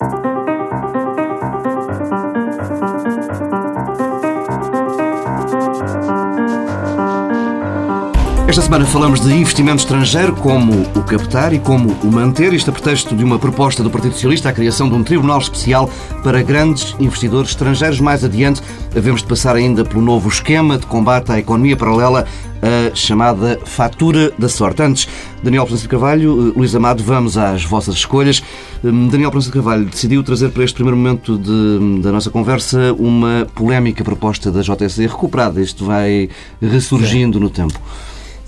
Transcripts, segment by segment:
Thank you. Esta semana falamos de investimento estrangeiro, como o captar e como o manter, isto a pretexto de uma proposta do Partido Socialista, a criação de um tribunal especial para grandes investidores estrangeiros. Mais adiante, havemos de passar ainda pelo novo esquema de combate à economia paralela, a chamada fatura da sorte. Antes, Daniel Francisco Carvalho, eh, Luís Amado, vamos às vossas escolhas. Hum, Daniel Francisco Carvalho decidiu trazer para este primeiro momento de, da nossa conversa uma polémica proposta da JSC recuperada. Isto vai ressurgindo no tempo.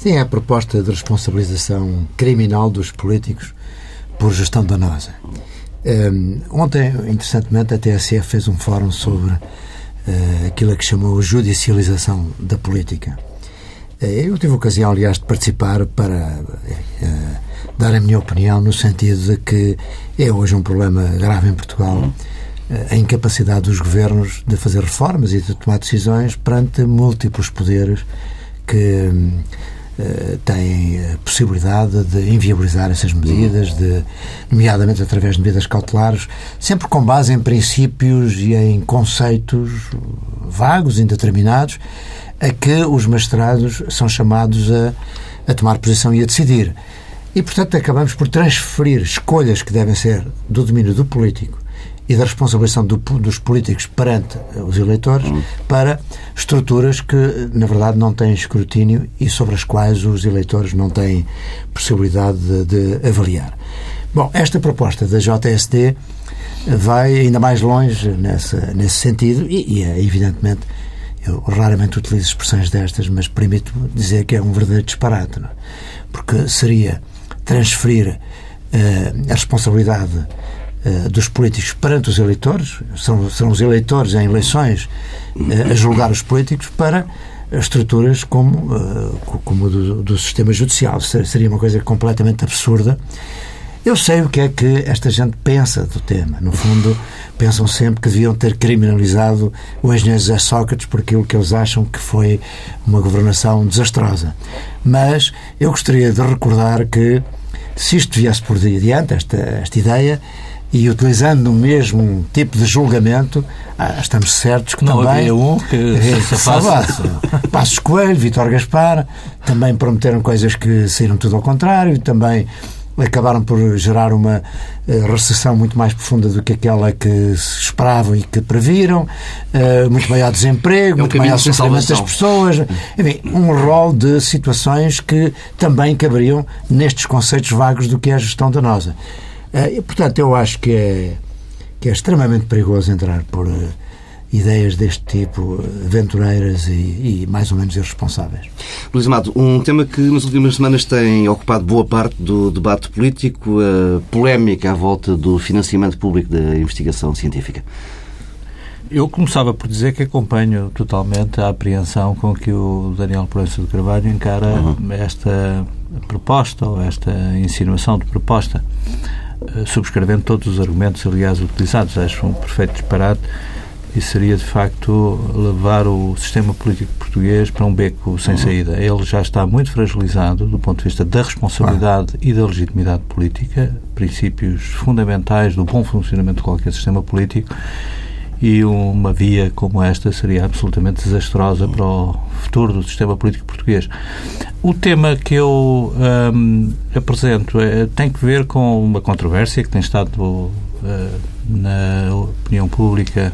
Sim, é a proposta de responsabilização criminal dos políticos por gestão danosa. Um, ontem, interessantemente, a TSF fez um fórum sobre uh, aquilo que chamou judicialização da política. Uh, eu tive a ocasião, aliás, de participar para uh, dar a minha opinião no sentido de que é hoje um problema grave em Portugal a incapacidade dos governos de fazer reformas e de tomar decisões perante múltiplos poderes que eh, têm a possibilidade de inviabilizar essas medidas, de, nomeadamente através de medidas cautelares, sempre com base em princípios e em conceitos vagos, indeterminados, a que os magistrados são chamados a, a tomar posição e a decidir. E, portanto, acabamos por transferir escolhas que devem ser do domínio do político e da responsabilização do, dos políticos perante os eleitores hum. para estruturas que, na verdade, não têm escrutínio e sobre as quais os eleitores não têm possibilidade de, de avaliar. Bom, esta proposta da JSD vai ainda mais longe nessa, nesse sentido e, e é, evidentemente, eu raramente utilizo expressões destas, mas permito dizer que é um verdadeiro disparate, não? É? porque seria transferir uh, a responsabilidade eh, dos políticos perante os eleitores, são, são os eleitores em eleições eh, a julgar os políticos para estruturas como, eh, como do, do sistema judicial. Seria uma coisa completamente absurda. Eu sei o que é que esta gente pensa do tema. No fundo, pensam sempre que deviam ter criminalizado o engenheiro José Sócrates por aquilo que eles acham que foi uma governação desastrosa. Mas eu gostaria de recordar que, se isto viesse por diante, esta, esta ideia, e utilizando o mesmo tipo de julgamento, ah, estamos certos que não também. Havia um que se salvasse. Passos Coelho, Vitor Gaspar, também prometeram coisas que saíram tudo ao contrário, também acabaram por gerar uma uh, recessão muito mais profunda do que aquela que se esperavam e que previram, uh, muito maior desemprego, é muito maior sofrimento das pessoas, enfim, um rol de situações que também caberiam nestes conceitos vagos do que é a gestão danosa. Eh, e, portanto, eu acho que é, que é extremamente perigoso entrar por uh, ideias deste tipo, aventureiras e, e, mais ou menos irresponsáveis. Luís Amado, um tema que nas últimas semanas tem ocupado boa parte do debate político, a polémica à volta do financiamento público da investigação científica. Eu começava por dizer que acompanho totalmente a apreensão com que o Daniel Proença de Carvalho encara uhum. esta proposta ou esta insinuação de proposta. Eh, subscrevendo todos os argumentos, aliás, utilizados. Acho um perfeito disparate e seria, de facto, levar o sistema político português para um beco sem uhum. saída. Ele já está muito fragilizado do ponto de vista da responsabilidade e da legitimidade política, princípios fundamentais do bom funcionamento de qualquer sistema político, e uma via como esta seria absolutamente desastrosa para o futuro do sistema político português. O tema que eu um, apresento é, tem que ver com uma controvérsia que tem estado uh, na opinião pública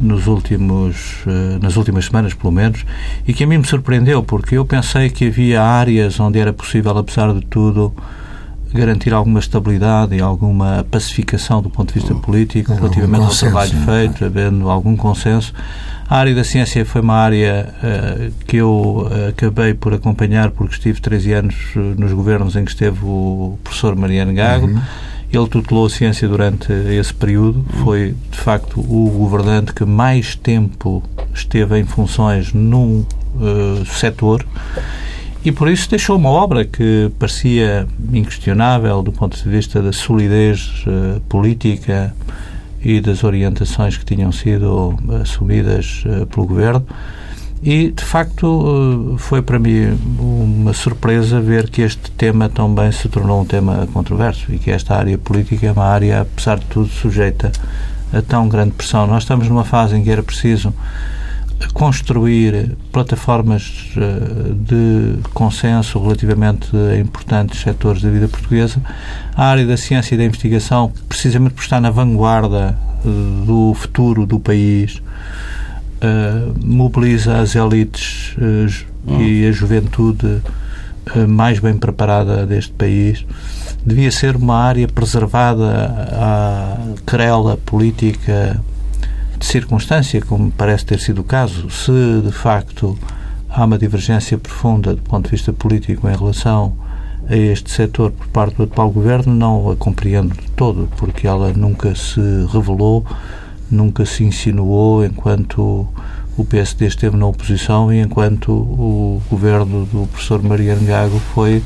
nos últimos, uh, nas últimas semanas, pelo menos, e que a mim me surpreendeu, porque eu pensei que havia áreas onde era possível, apesar de tudo, garantir alguma estabilidade e alguma pacificação do ponto de vista político relativamente ao trabalho feito, havendo algum consenso. A área da ciência foi uma área uh, que eu uh, acabei por acompanhar porque estive 13 anos eh, nos governos em que esteve o professor Mariano Gago. Uhum. Ele tutelou a ciência durante esse período. Uhum. Foi, de facto, o governante que mais tempo esteve em funções num uh, setor e por isso deixou uma obra que parecia inquestionável do ponto de vista da solidez uh, política e das orientações que tinham sido assumidas uh, pelo governo E, de facto, foi para mim uma surpresa ver que este tema também se tornou um tema controverso e que esta área política é uma área, apesar de tudo, sujeita a tão grande pressão. Nós estamos numa fase em que era preciso construir plataformas eh, de consenso relativamente a importantes setores da vida portuguesa. A área da ciência e da investigação, precisamente por estar na vanguarda eh, do futuro do país, eh, mobiliza as elites e a juventude mais bem preparada deste país. Devia ser uma área preservada à querela política de circunstância, como parece ter sido o caso, se de facto há uma divergência profunda do ponto de vista político em relação a este setor por parte do atual governo, não a compreendo de todo, porque ela nunca se revelou, nunca se insinuou enquanto o PSD esteve na oposição e enquanto o governo do professor Mariano Gago foi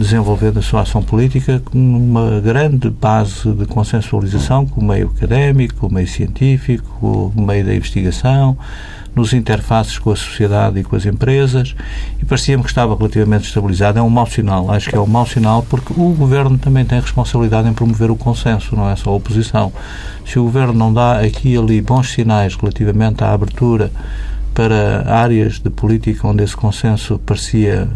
desenvolvendo a sua ação política com uma grande base de consensualização com o meio académico, com o meio científico, com o meio da investigação, nos interfaces com a sociedade e com as empresas e parecia-me que estava relativamente estabilizado. É um mau sinal, acho que é um mau sinal porque o Governo também tem responsabilidade em promover o consenso, não é só a oposição. Se o Governo não dá aqui e ali bons sinais relativamente à abertura para áreas de política onde esse consenso parecia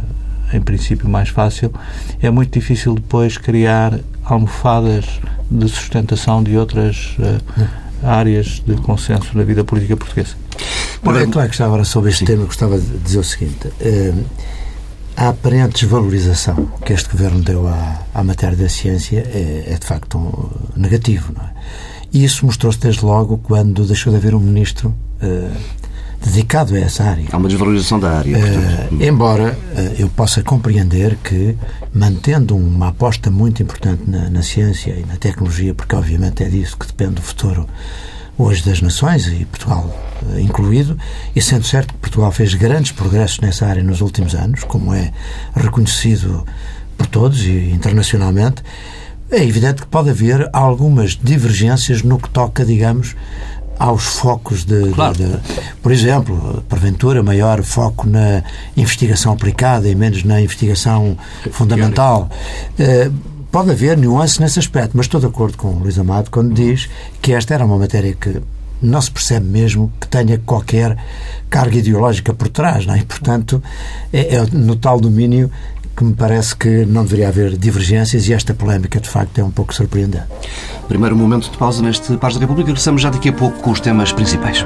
em princípio mais fácil, é muito difícil depois criar almofadas de sustentação de outras uh, áreas de consenso na vida política portuguesa. Bom, é que estava agora sobre este Sim. tema, gostava de dizer o seguinte. Uh, a aparente desvalorização que este governo deu à, à matéria da ciência é, é de facto um, negativo, não é? E isso mostrou-se desde logo quando deixou de haver um ministro uh, dedicado a essa área. Há uma desvalorização da área. Uh, embora uh, eu possa compreender que, mantendo uma aposta muito importante na, na, ciência e na tecnologia, porque obviamente é disso que depende o futuro hoje das nações, e Portugal uh, incluído, e sendo certo que Portugal fez grandes progressos nessa área nos últimos anos, como é reconhecido por todos e internacionalmente, é evidente que pode haver algumas divergências no que toca, digamos, aos focos de, claro. de, de, por exemplo, porventura maior foco na investigação aplicada e menos na investigação fundamental. Uh, pode haver nuance nesse aspecto, mas estou de acordo com o Luís Amado quando diz que esta era uma matéria que não se percebe mesmo que tenha qualquer carga ideológica por trás, não é? E, portanto, é, é no tal domínio que me parece que não deveria haver divergências e esta polémica, de facto, é um pouco surpreendente. Primeiro momento de pausa neste Paz da República. Regressamos já daqui a pouco com os temas principais.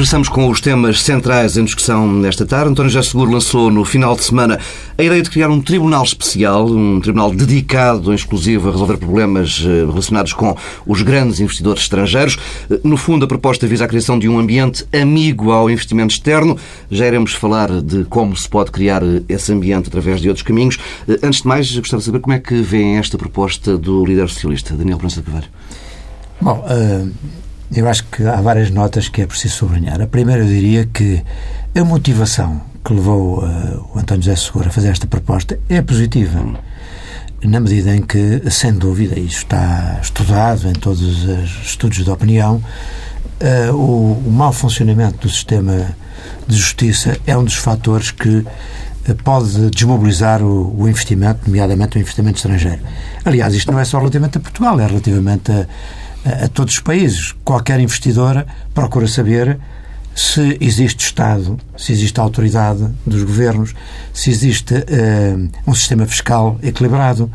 Regressamos com os temas centrais em discussão nesta tarde. António José Seguro lançou no final de semana a ideia de criar um tribunal especial, um tribunal dedicado em exclusivo a resolver problemas eh, relacionados com os grandes investidores estrangeiros. Eh, no fundo, a proposta visa a criação de um ambiente amigo ao investimento externo. Já iremos falar de como se pode criar eh, esse ambiente através de outros caminhos. Antes de mais, gostava de saber como é que vê esta proposta do líder socialista, Daniel Prança de Carvalho. Bom, uh eu acho que há várias notas que é preciso sublinhar. A primeira, eu diria que a motivação que levou uh, o António José Segura a fazer esta proposta é positiva. Na medida em que, sem dúvida, isso está estudado em todos os estudos de opinião, uh, o, o mau funcionamento do sistema de justiça é um dos fatores que eh, pode desmobilizar o, o, investimento, nomeadamente o investimento estrangeiro. Aliás, isto não é só relativamente a Portugal, é relativamente a, a, todos os países. Qualquer investidor procura saber se existe Estado, se existe autoridade dos governos, se existe uh, um sistema fiscal equilibrado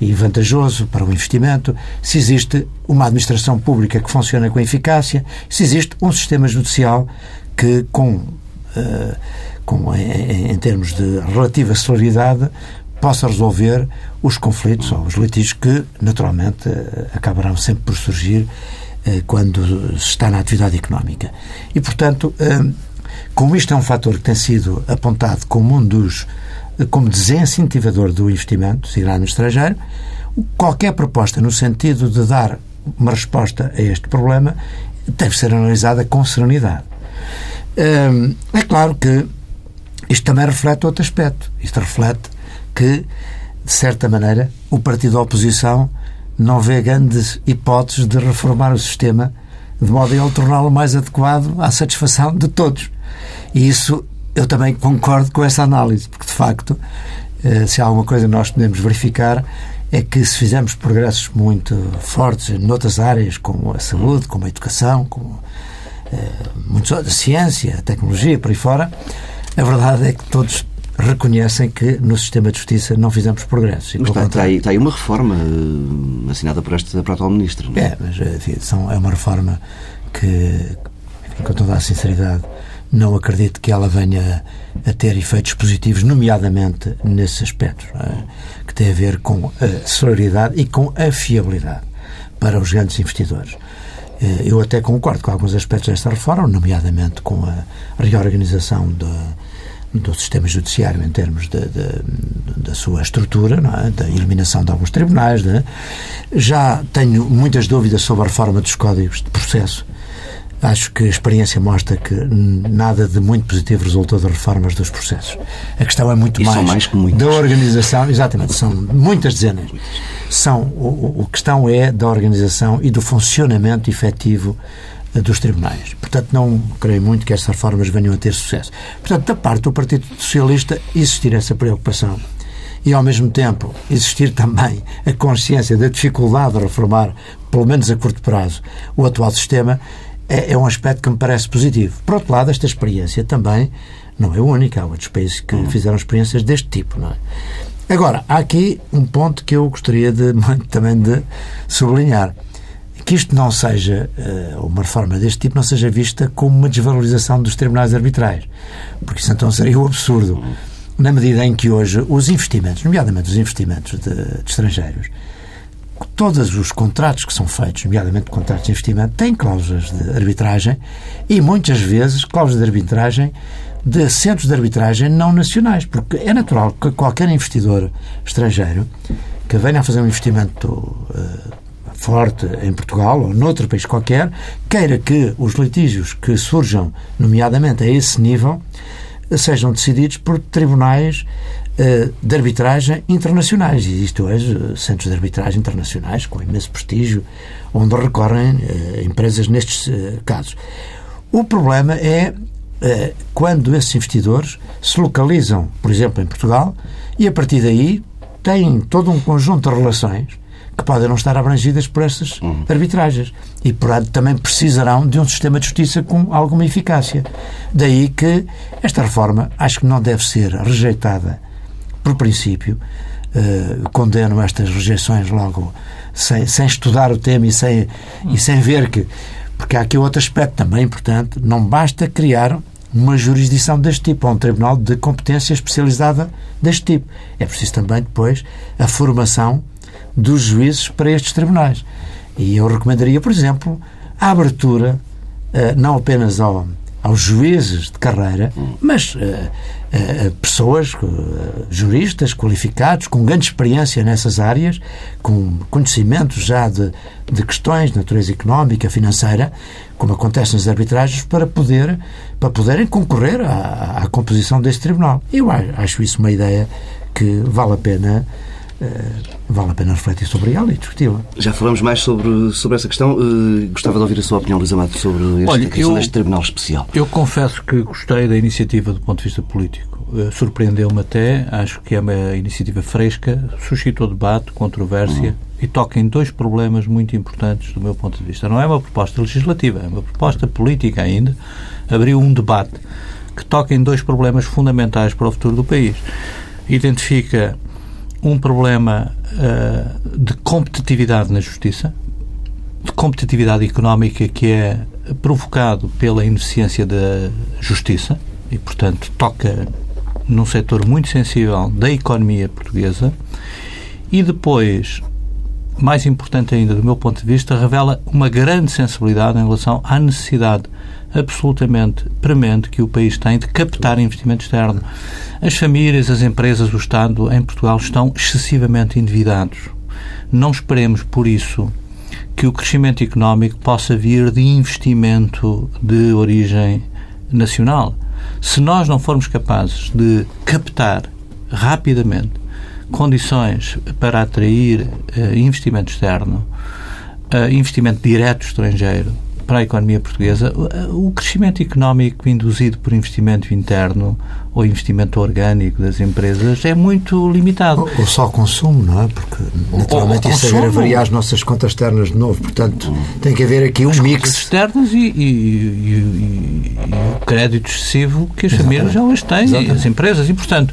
e vantajoso para o investimento, se existe uma administração pública que funciona com eficácia, se existe um sistema judicial que, com, uh, com em, em termos de relativa celeridade, possa resolver os conflitos ou os litígios que, naturalmente, eh, acabarão sempre por surgir eh, quando se está na atividade económica. E, portanto, eh, como isto é um fator que tem sido apontado como um dos como desincentivador do investimento, seguirá no estrangeiro, qualquer proposta no sentido de dar uma resposta a este problema deve ser analisada com serenidade. É claro que isto também reflete outro aspecto. Isto reflete que, de certa maneira, o partido da oposição não vê grandes hipóteses de reformar o sistema de modo a ele torná-lo mais adequado à satisfação de todos. E isso eu também concordo com essa análise, porque de facto, eh, se há alguma coisa que nós podemos verificar, é que se fizermos progressos muito fortes noutras áreas, como a saúde, como a educação, como eh, muitos, a ciência, a tecnologia, por aí fora, a verdade é que todos reconhecem que no sistema de justiça não fizemos progressos. Mas está, está, aí, está aí uma reforma uh, assinada por, esta, por atual Ministro. É? é, mas enfim, são, é uma reforma que, enfim, com toda a sinceridade, não acredito que ela venha a ter efeitos positivos, nomeadamente nesses aspectos, é? que tem a ver com a celeridade e com a fiabilidade para os grandes investidores. Eh, eu até concordo com alguns aspectos desta reforma, nomeadamente com a reorganização da do sistema judiciário em termos de, de, da sua estrutura, é? da eliminação de alguns tribunais. É? Já tenho muitas dúvidas sobre a reforma dos códigos de processo Acho que a experiência mostra que nada de muito positivo resultou das reformas dos processos. A questão é muito mais, mais da organização, exatamente, são muitas dezenas. São, o, o questão é da organização e do funcionamento efetivo dos tribunais. Portanto, não creio muito que estas reformas venham a ter sucesso. Portanto, da parte do Partido Socialista existir essa preocupação e, ao mesmo tempo, existir também a consciência da dificuldade de reformar, pelo menos a curto prazo, o atual sistema, é, é um aspecto que me parece positivo. Por outro lado, esta experiência também não é única. Há outros países que fizeram experiências deste tipo, não é? Agora, há aqui um ponto que eu gostaria de, também de sublinhar. Que isto não seja, eh, uma reforma deste tipo, não seja vista como uma desvalorização dos tribunais arbitrais. Porque isso então seria um absurdo. Na medida em que hoje os investimentos, nomeadamente os investimentos de, de estrangeiros, todos os contratos que são feitos, nomeadamente contratos de investimento, têm cláusulas de arbitragem e muitas vezes cláusulas de arbitragem de centros de arbitragem não nacionais, porque é natural que qualquer investidor estrangeiro que venha a fazer um investimento uh, forte em Portugal ou noutro país qualquer, queira que os litígios que surjam, nomeadamente a esse nível, sejam decididos por tribunais eh, de arbitragem internacionais. Existem hoje eh, centros de arbitragem internacionais com imenso prestígio, onde recorrem uh, empresas nestes uh, casos. O problema é quando esses investidores se localizam, por exemplo, em Portugal, e a partir daí têm todo um conjunto de relações que podem não estar abrangidas por essas uhum. arbitragens. E, por também precisarão de um sistema de justiça com alguma eficácia. Daí que esta reforma acho que não deve ser rejeitada por princípio. Uh, condeno estas rejeições logo sem, sem estudar o tema e sem, e sem ver que. Porque há aqui outro aspecto também importante. Não basta criar uma jurisdição deste tipo, ou um tribunal de competência especializada deste tipo. É preciso também depois a formação dos juízes para estes tribunais. E eu recomendaria, por exemplo, a abertura, uh, não apenas ao, aos juízes de carreira, mas uh, uh, pessoas, juristas qualificados, com grande experiência nessas áreas, com conhecimentos já de, de questões de natureza económica, financeira, como acontece nas arbitragens, para, poder, para poderem concorrer à, à composição deste tribunal. Eu acho isso uma ideia que vale a pena vale a pena refletir sobre ela e discuti-la. Já falamos mais sobre, sobre essa questão. Uh, gostava de ouvir a sua opinião, Luís Amado, sobre este, Olha, eu, deste Tribunal Especial. Eu confesso que gostei da iniciativa do ponto de vista político. Uh, Surpreendeu-me até, acho que é uma iniciativa fresca, suscitou debate, controvérsia uhum. e toca em dois problemas muito importantes do meu ponto de vista. Não é uma proposta legislativa, é uma proposta política ainda. Abriu um debate que toca em dois problemas fundamentais para o futuro do país. Identifica um problema uh, de competitividade na justiça, de competitividade económica que é provocado pela ineficiência da justiça e, portanto, toca num setor muito sensível da economia portuguesa. E depois, mais importante ainda do meu ponto de vista, revela uma grande sensibilidade em relação à necessidade absolutamente premente que o país tem de captar investimento externo. As famílias, as empresas, o Estado em Portugal estão excessivamente endividados. Não esperemos, por isso, que o crescimento económico possa vir de investimento de origem nacional. Se nós não formos capazes de captar rapidamente condições para atrair uh, investimento externo, uh, investimento direto estrangeiro para a economia portuguesa, o crescimento económico induzido por investimento interno ou investimento orgânico das empresas é muito limitado. Ou, ou só consumo, não é? Porque naturalmente ou, isso consumo, agravaria as nossas contas externas de novo. Portanto, tem que haver aqui um as mix. Contas externas e, e, e, e, o crédito excessivo que as Exatamente. famílias já hoje têm, Exatamente. as empresas. E, portanto,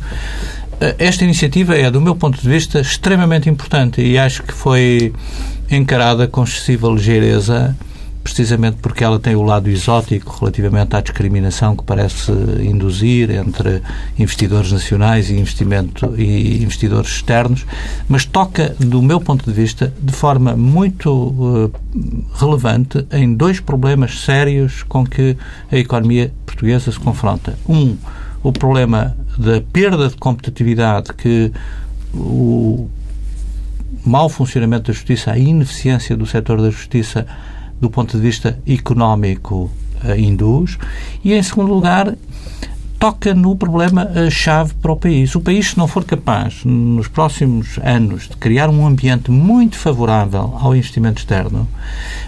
esta iniciativa é, do meu ponto de vista, extremamente importante e acho que foi encarada com excessiva ligeireza precisamente porque ela tem o lado exótico relativamente à discriminação que parece induzir entre investidores nacionais e, investimento, e investidores externos, mas toca, do meu ponto de vista, de forma muito uh, relevante em dois problemas sérios com que a economia portuguesa se confronta. Um, o problema da perda de competitividade que o mau funcionamento da justiça, a ineficiência do setor da justiça do ponto de vista económico uh, induz e, em segundo lugar, toca no problema-chave para o país. O país, se não for capaz, nos próximos anos, de criar um ambiente muito favorável ao investimento externo,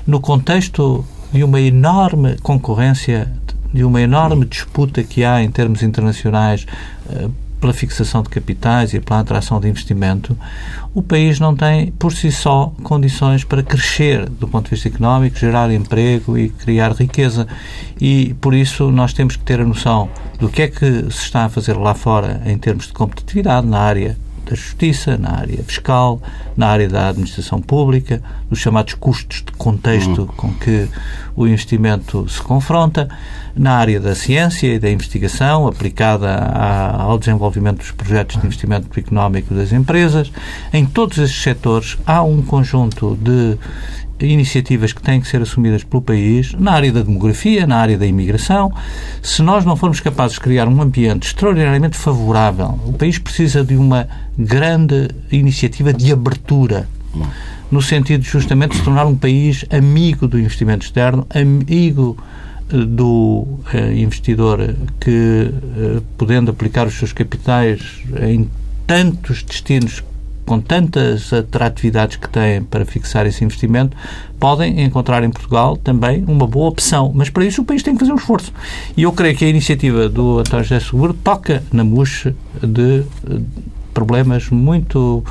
no contexto de uma enorme concorrência, de uma enorme disputa que há em termos internacionais eh, pela fixação de capitais e pela atração de investimento, o país não tem, por si só, condições para crescer do ponto de vista económico, gerar emprego e criar riqueza. E, por isso, nós temos que ter a noção do que é que se está a fazer lá fora em termos de competitividade na área da justiça, na área fiscal, na área da administração pública, dos chamados custos de contexto uhum. com que o investimento se confronta, na área da ciência e da investigação aplicada ao desenvolvimento dos projetos de investimento económico das empresas. Em todos estes setores há um conjunto de iniciativas que têm que ser assumidas pelo país na área da demografia, na área da imigração. Se nós não formos capazes de criar um ambiente extraordinariamente favorável, o país precisa de uma grande iniciativa de abertura no sentido de justamente se tornar um país amigo do investimento externo, amigo eh, do eh, investidor que, eh, podendo aplicar os seus capitais em tantos destinos com tantas atratividades que têm para fixar esse investimento, podem encontrar em Portugal também uma boa opção. Mas para isso o país tem que fazer um esforço. E eu creio que a iniciativa do António José Seguro toca na mousse de problemas muito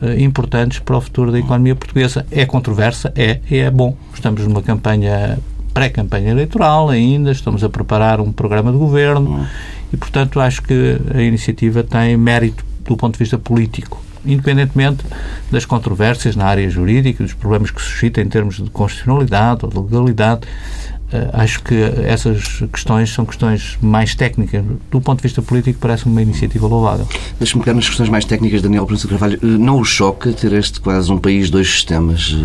uh, importantes para o futuro da economia portuguesa. É controversa, é, e é bom. Estamos numa campanha, pré-campanha eleitoral ainda, estamos a preparar um programa de governo hum. e, portanto, acho que a iniciativa tem mérito do ponto de vista político independentemente das controvérsias na área jurídica, dos problemas que suscita em termos de constitucionalidade ou de legalidade. Uh, acho que essas questões são questões mais técnicas. Do ponto de vista político, parece-me uma iniciativa louvável. Deixe-me pegar nas questões mais técnicas, Daniel Príncipe Carvalho. Uh, não o choca ter este quase um país, dois sistemas? Uh,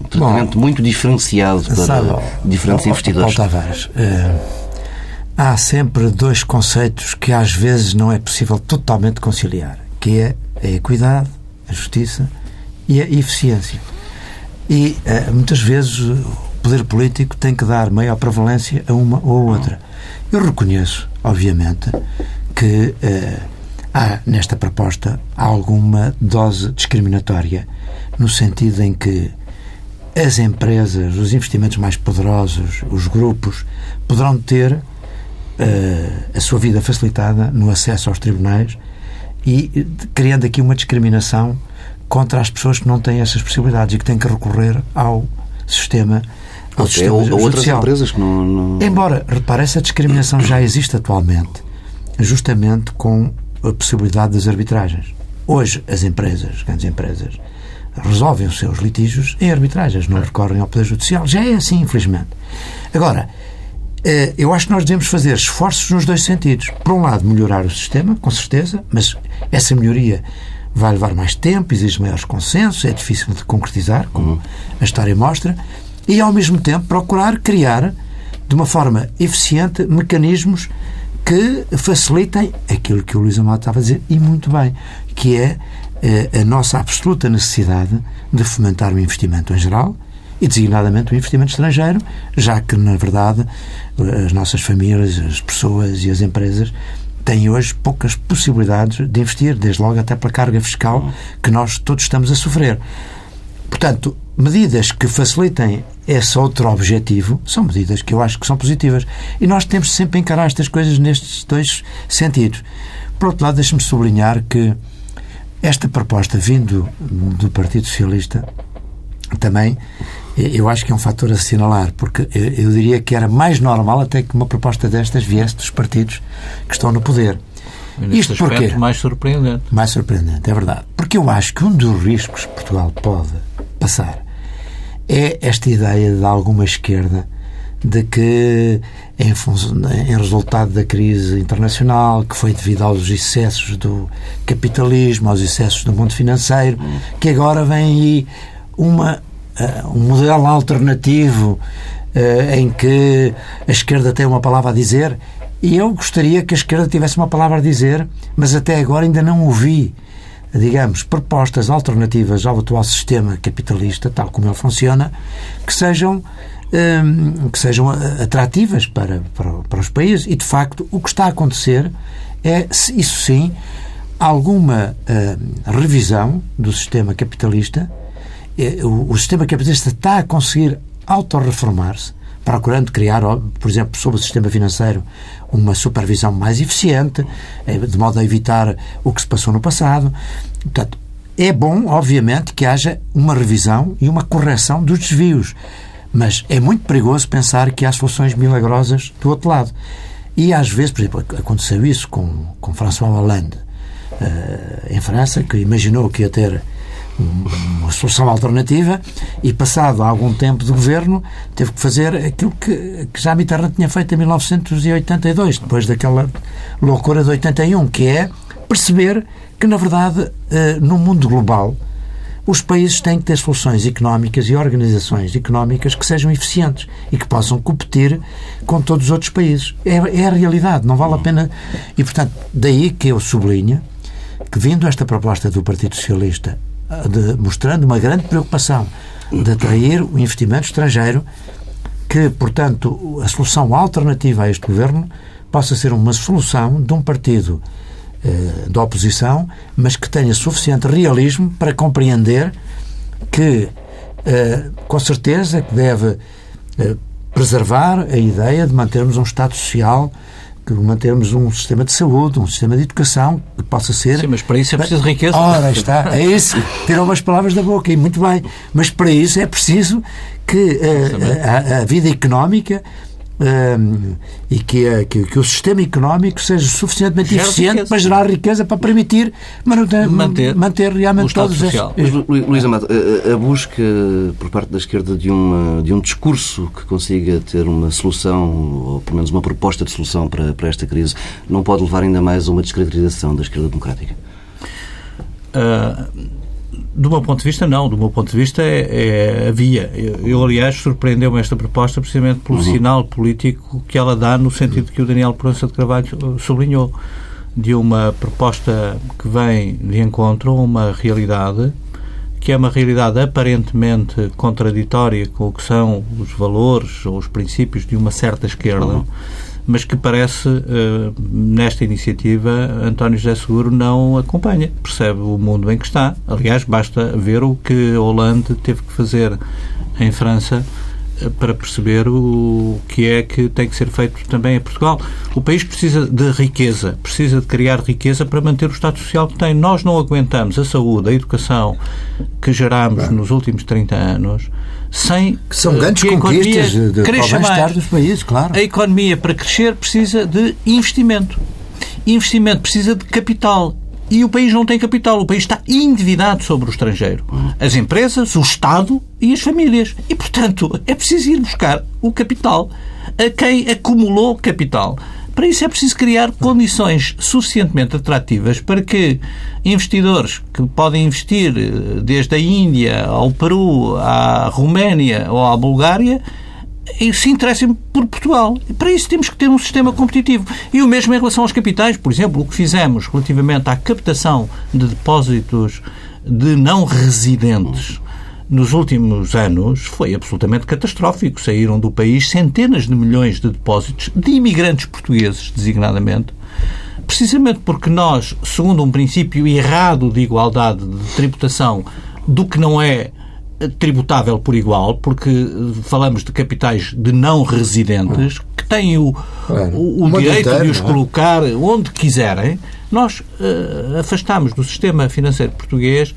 um tratamento Bom, muito diferenciado para sabe, diferentes investidores. Paulo Tavares, há sempre dois conceitos que às vezes não é possível totalmente conciliar, que é a equidade, a justiça e a eficiência. E muitas vezes poder político tem que dar maior prevalência a uma ou a outra. Eu reconheço, obviamente, que eh, há nesta proposta alguma dose discriminatória, no sentido em que as empresas, os investimentos mais poderosos, os grupos, poderão ter uh, a sua vida facilitada no acesso aos tribunais e criando aqui uma discriminação contra as pessoas que não têm essas possibilidades e que têm que recorrer ao sistema ao sistema ou, outras empresas que não, não... Embora, repare, essa discriminação já existe atualmente, justamente com a possibilidade das arbitragens. Hoje, as empresas, grandes empresas, resolvem os seus litígios em arbitragens, não recorrem ao Poder Judicial. Já é assim, infelizmente. Agora, eu acho que nós devemos fazer esforços nos dois sentidos. Por um lado, melhorar o sistema, com certeza, mas essa melhoria vai levar mais tempo, exige maiores consensos, é difícil de concretizar, como uhum. a história mostra e, ao mesmo tempo, procurar criar, de uma forma eficiente, mecanismos que facilitem aquilo que o Luís Amado estava a dizer, e muito bem, que é eh, a nossa absoluta necessidade de fomentar o investimento em geral e, designadamente, o investimento estrangeiro, já que, na verdade, as nossas famílias, as pessoas e as empresas têm hoje poucas possibilidades de investir, desde logo até pela carga fiscal que nós todos estamos a sofrer. Portanto, medidas que facilitem esse outro objetivo são medidas que eu acho que são positivas. E nós temos sempre a encarar estas coisas nestes dois sentidos. Por outro lado, deixe-me sublinhar que esta proposta vindo do Partido Socialista também eu acho que é um fator a assinalar, porque eu diria que era mais normal até que uma proposta destas viesse dos partidos que estão no poder. Isto porque mais surpreendente. Mais surpreendente, é verdade. Porque eu acho que um dos riscos que Portugal pode passar é esta ideia de alguma esquerda de que, em, em, resultado da crise internacional, que foi devido aos excessos do capitalismo, aos excessos do mundo financeiro, que agora vem aí uma, uh, um modelo alternativo uh, em que a esquerda tem uma palavra a dizer. E eu gostaria que a esquerda tivesse uma palavra a dizer, mas até agora ainda não ouvi digamos, propostas alternativas ao atual sistema capitalista, tal como ele funciona, que sejam hum, que sejam atrativas para, para, para, os países. E, de facto, o que está a acontecer é, isso sim, alguma hum, revisão do sistema capitalista. É, o, sistema capitalista está a conseguir autorreformar-se, procurando criar, por exemplo, sobre o sistema financeiro, uma supervisão mais eficiente, eh, de modo a evitar o que se passou no passado. Portanto, é bom, obviamente, que haja uma revisão e uma correção dos desvios, mas é muito perigoso pensar que há soluções milagrosas do outro lado. E às vezes, por exemplo, aconteceu isso com, com François Hollande uh, em França, que imaginou que ia ter uma solução alternativa e, passado algum tempo de governo, teve que fazer aquilo que, que já Mitterrand tinha feito em 1982, depois daquela loucura de 81, que é perceber que, na verdade, eh, no mundo global, os países têm que ter soluções económicas e organizações económicas que sejam eficientes e que possam competir com todos os outros países. É, é a realidade, não vale a pena. E, portanto, daí que eu sublinho que, vindo esta proposta do Partido Socialista de, mostrando uma grande preocupação de atrair o investimento estrangeiro, que, portanto, a solução alternativa a este governo possa ser uma solução de um partido eh, da oposição, mas que tenha suficiente realismo para compreender que, eh, com certeza, que deve eh, preservar a ideia de mantermos um Estado social que mantermos um sistema de saúde, um sistema de educação que possa ser. Sim, mas para isso é preciso riqueza. Ora, está, é isso. Tirou umas palavras da boca e muito bem. Mas para isso é preciso que uh, a, a, vida económica um, e que, é, que, que, o sistema económico seja suficientemente Gera eficiente riqueza. para gerar riqueza para permitir manter, manter realmente todos social. estes. Luís Amado, a, a, busca por parte da esquerda de, uma, de um discurso que consiga ter uma solução, ou pelo menos uma proposta de solução para, para esta crise, não pode levar ainda mais a uma descaracterização da esquerda democrática? Uh, do meu ponto de vista, não. Do meu ponto de vista, é, é havia. Eu, eu, aliás, surpreendeu-me esta proposta precisamente pelo uhum. sinal político que ela dá no sentido que o Daniel Proença de Carvalho uh, sublinhou, de uma proposta que vem de encontro a uma realidade que é uma realidade aparentemente contraditória com o que são os valores ou os princípios de uma certa esquerda. Uhum mas que parece, uh, nesta iniciativa, António José Seguro não acompanha. Percebe o mundo em que está. Aliás, basta ver o que Hollande teve que fazer em França eh, para perceber o que é que tem que ser feito também em Portugal. O país precisa de riqueza, precisa de criar riqueza para manter o Estado Social que tem. Nós não aguentamos a saúde, a educação que gerámos nos últimos 30 anos sem que são grandes que conquistas de, cresça mais. dos países, claro. A economia para crescer precisa de investimento. Investimento precisa de capital. E o país não tem capital. O país está endividado sobre o estrangeiro. As empresas, o Estado e as famílias. E, portanto, é preciso ir buscar o capital a quem acumulou capital. Para isso é preciso criar condições suficientemente atrativas para que investidores que podem investir eh, desde a Índia ao Peru, à Roménia ou à Bulgária eh, se interessem por Portugal. Para isso temos que ter um sistema competitivo. E o mesmo em relação aos capitais. Por exemplo, o que fizemos relativamente à captação de depósitos de não residentes nos últimos anos foi absolutamente catastrófico. Saíram do país centenas de milhões de depósitos de imigrantes portugueses, designadamente, precisamente porque nós, segundo um princípio errado de igualdade de tributação, do que não é tributável por igual, porque falamos de capitais de não residentes que têm o, o, o direito de os é? colocar onde quiserem, nós uh, afastamos do sistema financeiro português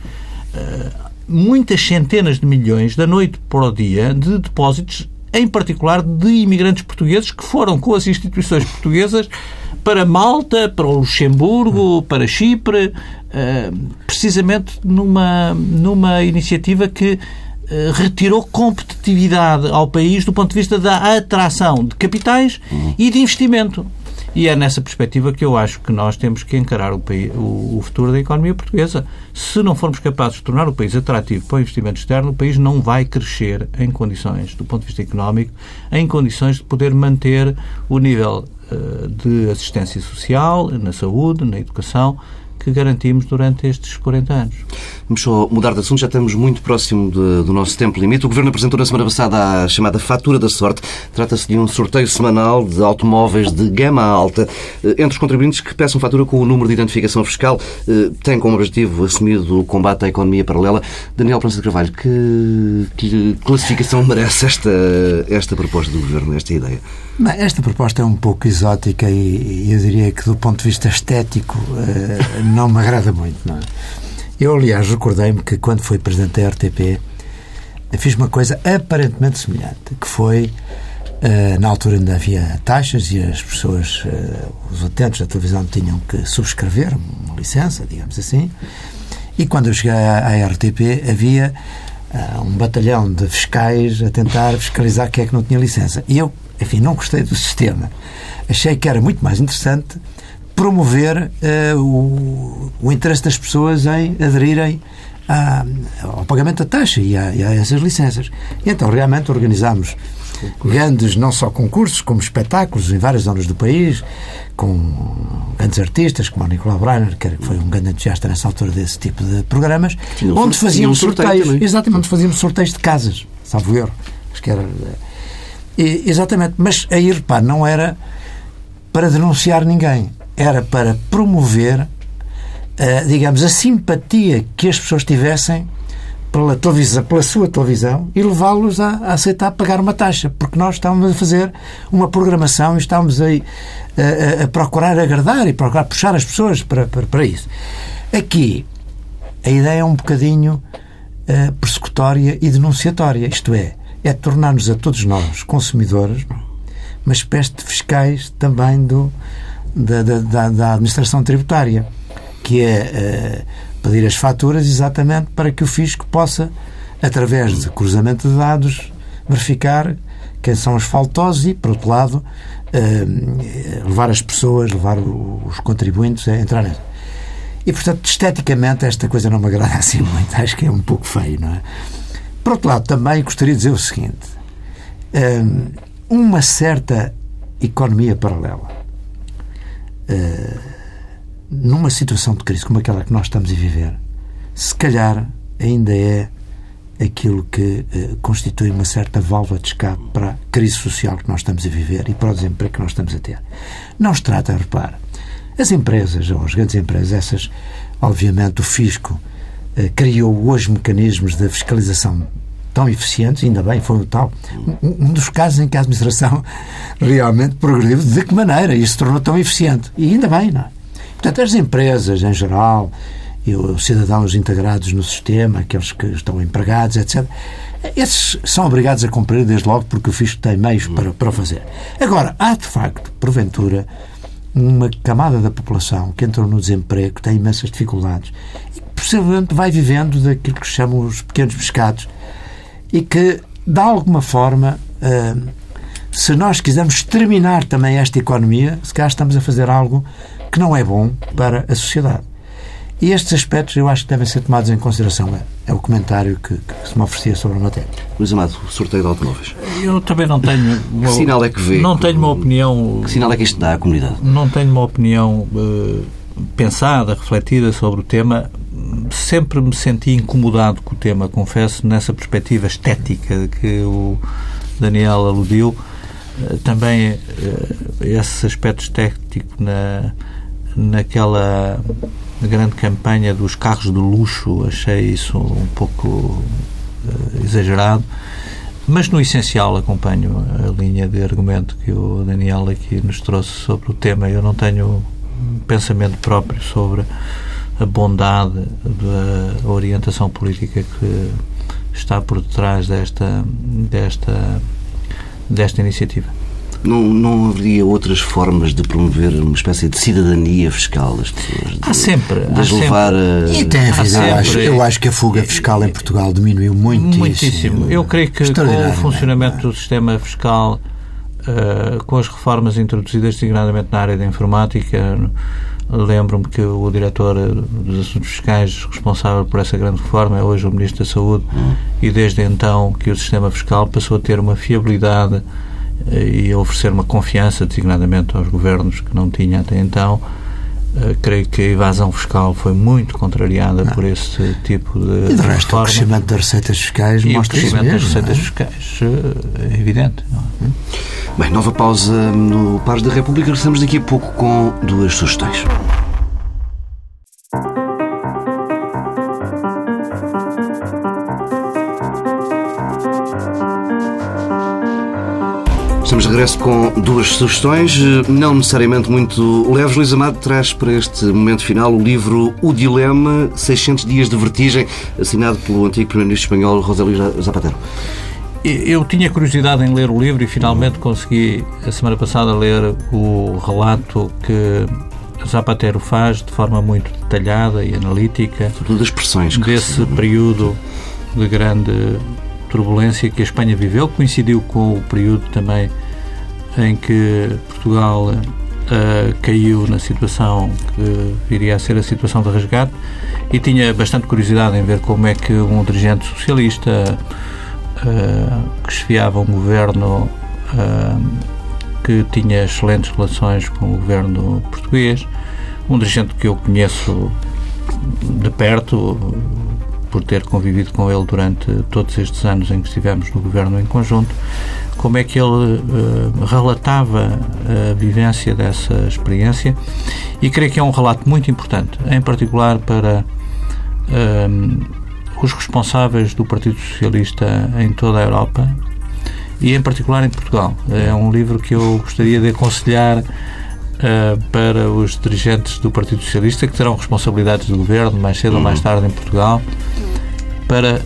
uh, muitas centenas de milhões da noite para o dia de depósitos, em particular de imigrantes portugueses que foram com as instituições portuguesas para Malta, para o Luxemburgo, para Chipre, eh, precisamente numa, numa iniciativa que eh, retirou competitividade ao país do ponto de vista da atração de capitais uhum. e de investimento. E é nessa perspectiva que eu acho que nós temos que encarar o, país, o, o, futuro da economia portuguesa. Se não formos capazes de tornar o país atrativo para o investimento externo, o país não vai crescer em condições, do ponto de vista económico, em condições de poder manter o nível eh, de assistência social, na saúde, na educação, que garantimos durante estes 40 anos. Vamos só mudar de assunto, já estamos muito próximo de, do nosso tempo limite. O Governo apresentou na semana passada a chamada Fatura da Sorte. Trata-se de um sorteio semanal de automóveis de gama alta. Eh, entre os contribuintes que peçam fatura com o número de identificação fiscal, eh, tem como objetivo assumido o combate à economia paralela. Daniel Prança de Carvalho, que, que classificação merece esta, esta proposta do Governo, esta ideia? esta proposta é um pouco exótica e eu diria que do ponto de vista estético eh, não me agrada muito. Não é? Eu, aliás, recordei-me que quando fui presidente da RTP fiz uma coisa aparentemente semelhante, que foi eh, na altura ainda havia taxas e as pessoas, eh, os utentes da televisão tinham que subscrever uma licença, digamos assim, e quando eu cheguei à RTP havia um batalhão de fiscais a tentar fiscalizar quem é que não tinha licença. E eu enfim, não gostei do sistema. Achei que era muito mais interessante promover uh, o, o, interesse das pessoas em aderirem à, ao pagamento da taxa e a, e a, essas licenças. E então, realmente, organizámos grandes, não só concursos, como espetáculos em várias zonas do país, com grandes artistas, como o Nicolau Breiner, que foi um grande entusiasta nessa altura desse tipo de programas, onde fazíamos sorteios. Exatamente, onde fazíamos sorteios de casas, salvo erro. Acho que era e, exatamente. Mas aí, repare, não era para denunciar ninguém. Era para promover, uh, digamos, a simpatia que as pessoas tivessem pela, televisão, pela sua televisão e levá-los a, a, aceitar pagar uma taxa, porque nós estávamos a fazer uma programação e estávamos aí a, a, a procurar agradar e procurar puxar as pessoas para, para, para, isso. Aqui, a ideia é um bocadinho uh, persecutória e denunciatória, isto é, é tornar-nos a todos nós, consumidores, uma espécie de fiscais também do, da, da, da administração tributária, que é uh, pedir as faturas exatamente para que o fisco possa, através de cruzamento de dados, verificar quem são os faltosos e, por outro lado, uh, levar as pessoas, levar os contribuintes a entrar nessa. E, portanto, esteticamente, esta coisa não me agrada assim muito. Acho que é um pouco feio, não é? Por outro lado, também gostaria de dizer o seguinte: hum, uma certa economia paralela, numa situação de crise como aquela que nós estamos a viver, se calhar ainda é aquilo que hum, constitui uma certa válvula de escape para a crise social que nós estamos a viver e para o desemprego que nós estamos a ter. Não se trata, repare, as empresas, ou as grandes empresas, essas, obviamente, o fisco criou hoje mecanismos de fiscalização tão eficientes, ainda bem, foi o tal, um, um, dos casos em que a administração realmente progrediu, de que maneira isso se tornou tão eficiente. E ainda bem, não é? Portanto, as empresas, em geral, e os cidadãos integrados no sistema, aqueles que estão empregados, etc., esses são obrigados a cumprir desde logo porque o fisco tem meios para, para o fazer. Agora, há de facto, porventura, uma camada da população que entrou no desemprego, que tem imensas dificuldades e que possivelmente vai vivendo daquilo que chamam os pequenos pescados e que, de alguma forma, eh, se nós quisermos terminar também esta economia, se calhar estamos a fazer algo que não é bom para a sociedade. E estes aspectos eu acho que devem ser tomados em consideração. É, é o comentário que, que, se me oferecia sobre a matéria. Luís Amado, sorteio de automóveis. Eu também não tenho. Uma, que sinal é que vê? Não tenho uma opinião. Que sinal é que isto dá à comunidade? Não tenho uma opinião uh, pensada, refletida sobre o tema sempre me senti incomodado com o tema, confesso, nessa perspectiva estética que o Daniel aludiu. Eh, também eh, esse aspecto estético na, naquela grande campanha dos carros de luxo, achei isso um pouco uh, exagerado. Mas, no essencial, acompanho a linha de argumento que o Daniel aqui nos trouxe sobre o tema. Eu não tenho pensamento próprio sobre a bondade da orientação política que está por detrás desta, desta, desta iniciativa. Não, não haveria outras formas de promover uma espécie de cidadania fiscal das pessoas? De, há sempre. De há levar sempre. A... E tem havido, eu, acho, eu acho que a fuga fiscal em Portugal diminuiu muitíssimo. Muitíssimo. Eu creio que com o funcionamento do sistema fiscal, uh, com as reformas introduzidas, designadamente na área da informática, lembro-me que o diretor dos assuntos fiscais responsável por essa grande reforma é hoje o Ministro da Saúde hum. e desde então que o sistema fiscal passou a ter uma fiabilidade e oferecer uma confiança, designadamente aos governos que não tinha até então. Uh, creio que a evasão fiscal foi muito contrariada não. por esse tipo de. E de resto, reforma. o crescimento das receitas fiscais e mostra o crescimento mesmo, das receitas é? fiscais uh, é evidente. É? Bem, nova pausa no Pares da República. Regressamos daqui a pouco com duas sugestões. Estamos de regresso com duas sugestões, não necessariamente muito leves. Luís Amado traz para este momento final o livro O Dilema, 600 Dias de Vertigem, assinado pelo antigo Primeiro-Ministro espanhol Rosalía Zapatero. Eu tinha curiosidade em ler o livro e finalmente consegui, a semana passada, ler o relato que Zapatero faz de forma muito detalhada e analítica. Todas as expressões. Desse período de grande turbulência que a Espanha viveu, coincidiu com o período também em que Portugal uh, caiu na situação que viria a ser a situação de resgate e tinha bastante curiosidade em ver como é que um dirigente socialista uh, que esfiava um governo uh, que tinha excelentes relações com o governo português, um dirigente que eu conheço de perto, por ter convivido com ele durante todos estes anos em que estivemos no governo em conjunto, como é que ele uh, relatava a vivência dessa experiência e creio que é um relato muito importante, em particular para uh, os responsáveis do Partido Socialista em toda a Europa e em particular em Portugal. É um livro que eu gostaria de aconselhar Uh, para os dirigentes do Partido Socialista, que terão responsabilidades de governo mais cedo uhum. ou mais tarde em Portugal, para,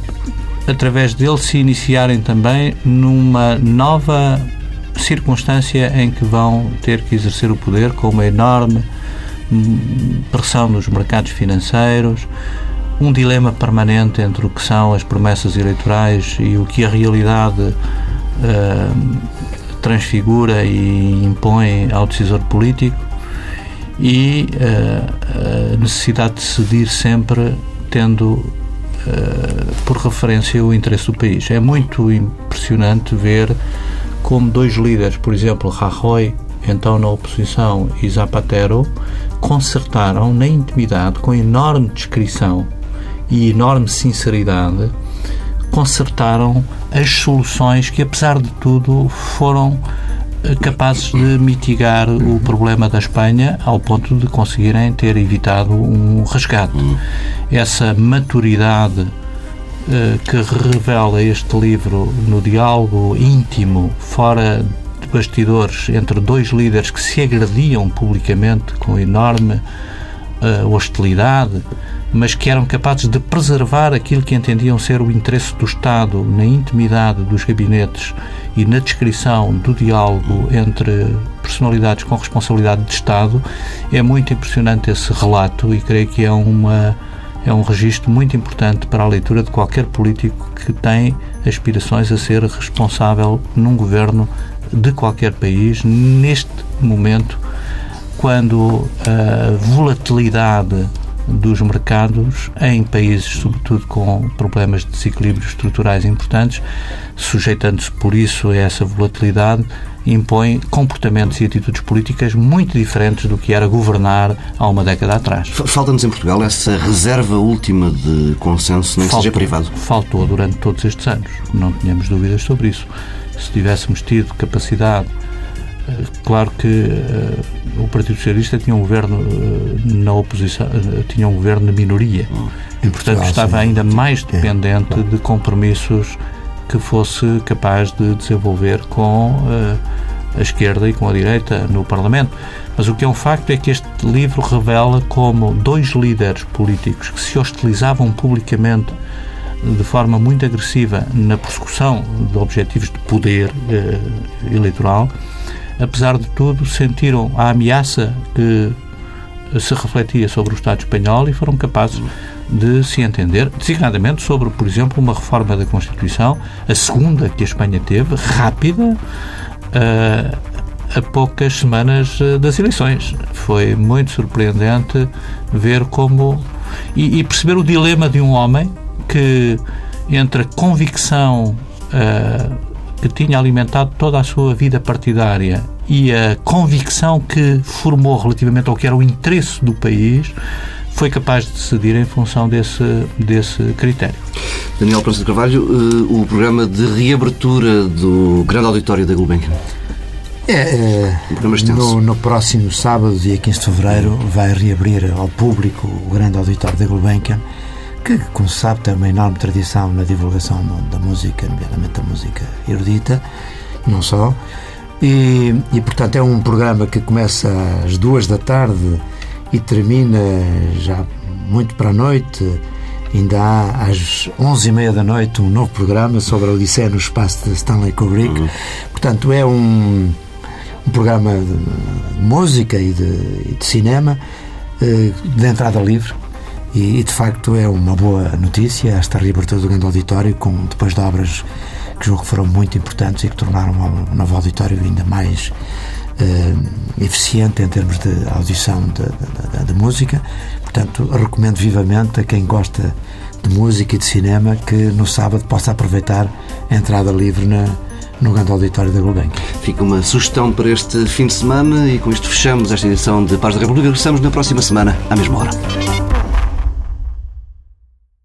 através dele, se iniciarem também numa nova circunstância em que vão ter que exercer o poder com uma enorme hum, pressão nos mercados financeiros, um dilema permanente entre o que são as promessas eleitorais e o que a realidade uh, transfigura e impõe ao decisor político e uh, a necessidade de decidir sempre tendo uh, por referência o interesse do país. É muito impressionante ver como dois líderes, por exemplo, Rajoy, então na oposição, e Zapatero, consertaram na intimidade, com enorme descrição e enorme sinceridade, consertaram as soluções que, apesar de tudo, foram eh, capazes de mitigar o problema da Espanha ao ponto de conseguirem ter evitado um resgate. Essa maturidade uh, que revela este livro no diálogo íntimo, fora de bastidores, entre dois líderes que se agrediam publicamente com enorme uh, hostilidade, mas que eram capazes de preservar aquilo que entendiam ser o interesse do Estado na intimidade dos gabinetes e na descrição do diálogo entre personalidades com responsabilidade de Estado, é muito impressionante esse relato e creio que é uma é um registro muito importante para a leitura de qualquer político que tem aspirações a ser responsável num governo de qualquer país neste momento quando a volatilidade dos mercados em países, sobretudo com problemas de desequilíbrios estruturais importantes, sujeitando-se por isso a essa volatilidade, impõe comportamentos e atitudes políticas muito diferentes do que era governar há uma década atrás. Falta-nos em Portugal essa reserva última de consenso, nem faltou, que seja privado. Faltou durante todos estes anos, não tínhamos dúvidas sobre isso. Se tivéssemos tido capacidade claro que uh, o Partido Socialista tinha um governo uh, na oposição, uh, tinha um governo de minoria. E, portanto, estava ainda mais é, dependente de compromissos que fosse capaz de desenvolver com a esquerda e com a direita no Parlamento. Mas o que é um facto é que este livro revela como dois líderes políticos que se hostilizavam publicamente de forma muito agressiva na persecução de objetivos de poder eh, eleitoral, apesar de tudo, sentiram a ameaça que se refletia sobre o Estado espanhol e foram capazes de se entender, designadamente sobre, por exemplo, uma reforma da Constituição, a segunda que a Espanha teve, rápida, uh, a poucas semanas eh, das eleições. Foi muito surpreendente ver como. e, e perceber o dilema de um homem que, entre a convicção uh, que tinha alimentado toda a sua vida partidária e a convicção que formou relativamente ao que era o interesse do país, foi capaz de decidir em função desse, desse critério. Daniel Prança de Carvalho, uh, o programa de reabertura do grande auditório da Gulbenkian. É, é no, no, próximo sábado, dia 15 de fevereiro, vai reabrir ao público o grande auditório da Gulbenkian que, como se sabe, tem uma enorme tradição na divulgação da música, nomeadamente da música erudita, não só. E, e, portanto, é um programa que começa às duas da tarde e termina já muito para a noite. Ainda há às onze e meia da noite um novo programa sobre a Odisseia no espaço de Stanley Kubrick. Uhum. Portanto, é um, um programa de música e de, de cinema eh, de entrada livre e, e, de facto é uma boa notícia esta reabertura do grande auditório, com, depois de obras que julgo que foram muito importantes e que tornaram o novo auditório ainda mais uh, eficiente em termos de audição de, música. Portanto, recomendo vivamente a quem gosta de música e de cinema que no sábado possa aproveitar a entrada livre na, no grande auditório da Gulbenkian. Fica uma sugestão para este fim de semana e com isto fechamos esta edição de Paz da República. Regressamos na próxima semana, à mesma hora.